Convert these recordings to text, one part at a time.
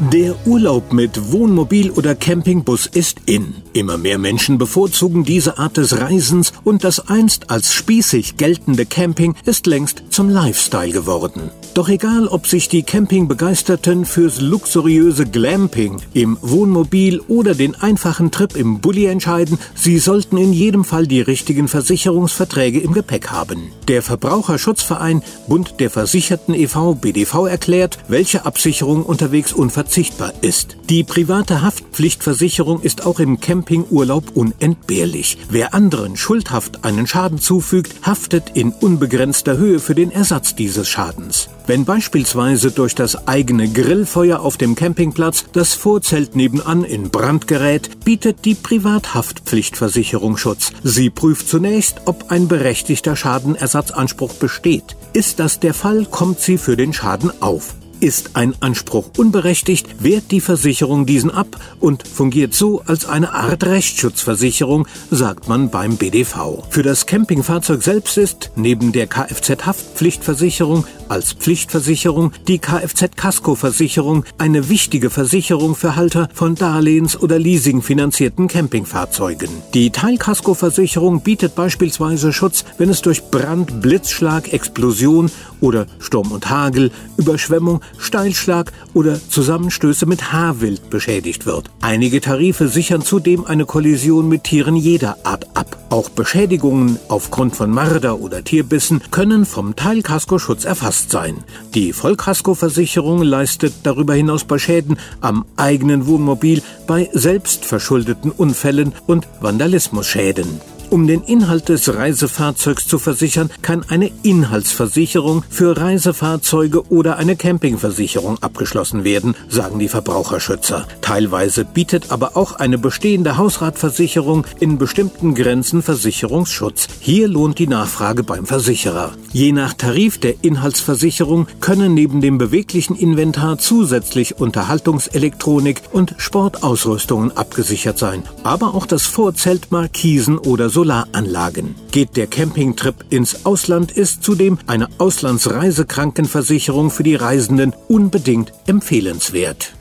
Der Urlaub mit Wohnmobil oder Campingbus ist in. Immer mehr Menschen bevorzugen diese Art des Reisens und das einst als spießig geltende Camping ist längst zum Lifestyle geworden. Doch egal, ob sich die Campingbegeisterten fürs luxuriöse Glamping im Wohnmobil oder den einfachen Trip im Bulli entscheiden, sie sollten in jedem Fall die richtigen Versicherungsverträge im Gepäck haben. Der Verbraucherschutzverein Bund der Versicherten e.V. BDV erklärt, welche Absicherung unterwegs unverzichtbar unverzichtbar ist. Die private Haftpflichtversicherung ist auch im Campingurlaub unentbehrlich. Wer anderen schuldhaft einen Schaden zufügt, haftet in unbegrenzter Höhe für den Ersatz dieses Schadens. Wenn beispielsweise durch das eigene Grillfeuer auf dem Campingplatz das Vorzelt nebenan in Brand gerät, bietet die Privathaftpflichtversicherung Schutz. Sie prüft zunächst, ob ein berechtigter Schadenersatzanspruch besteht. Ist das der Fall, kommt sie für den Schaden auf. Ist ein Anspruch unberechtigt, wehrt die Versicherung diesen ab und fungiert so als eine Art Rechtsschutzversicherung, sagt man beim BDV. Für das Campingfahrzeug selbst ist, neben der Kfz-Haftpflichtversicherung als Pflichtversicherung die Kfz-Kaskoversicherung eine wichtige Versicherung für Halter von Darlehens- oder Leasing-finanzierten Campingfahrzeugen. Die Teilkaskoversicherung bietet beispielsweise Schutz, wenn es durch Brand, Blitzschlag, Explosion oder Sturm und Hagel, Überschwemmung, Steilschlag oder Zusammenstöße mit Haarwild beschädigt wird. Einige Tarife sichern zudem eine Kollision mit Tieren jeder Art ab. Auch Beschädigungen aufgrund von Marder oder Tierbissen können vom Teilkaskoschutz erfasst sein. Die Vollkaskoversicherung leistet darüber hinaus bei Schäden am eigenen Wohnmobil, bei selbstverschuldeten Unfällen und Vandalismusschäden. Um den Inhalt des Reisefahrzeugs zu versichern, kann eine Inhaltsversicherung für Reisefahrzeuge oder eine Campingversicherung abgeschlossen werden, sagen die Verbraucherschützer. Teilweise bietet aber auch eine bestehende Hausratversicherung in bestimmten Grenzen Versicherungsschutz. Hier lohnt die Nachfrage beim Versicherer. Je nach Tarif der Inhaltsversicherung können neben dem beweglichen Inventar zusätzlich Unterhaltungselektronik und Sportausrüstungen abgesichert sein, aber auch das Vorzelt, Markisen oder Solaranlagen. Geht der Campingtrip ins Ausland, ist zudem eine Auslandsreisekrankenversicherung für die Reisenden unbedingt empfehlenswert.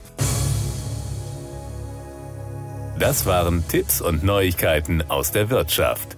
Das waren Tipps und Neuigkeiten aus der Wirtschaft.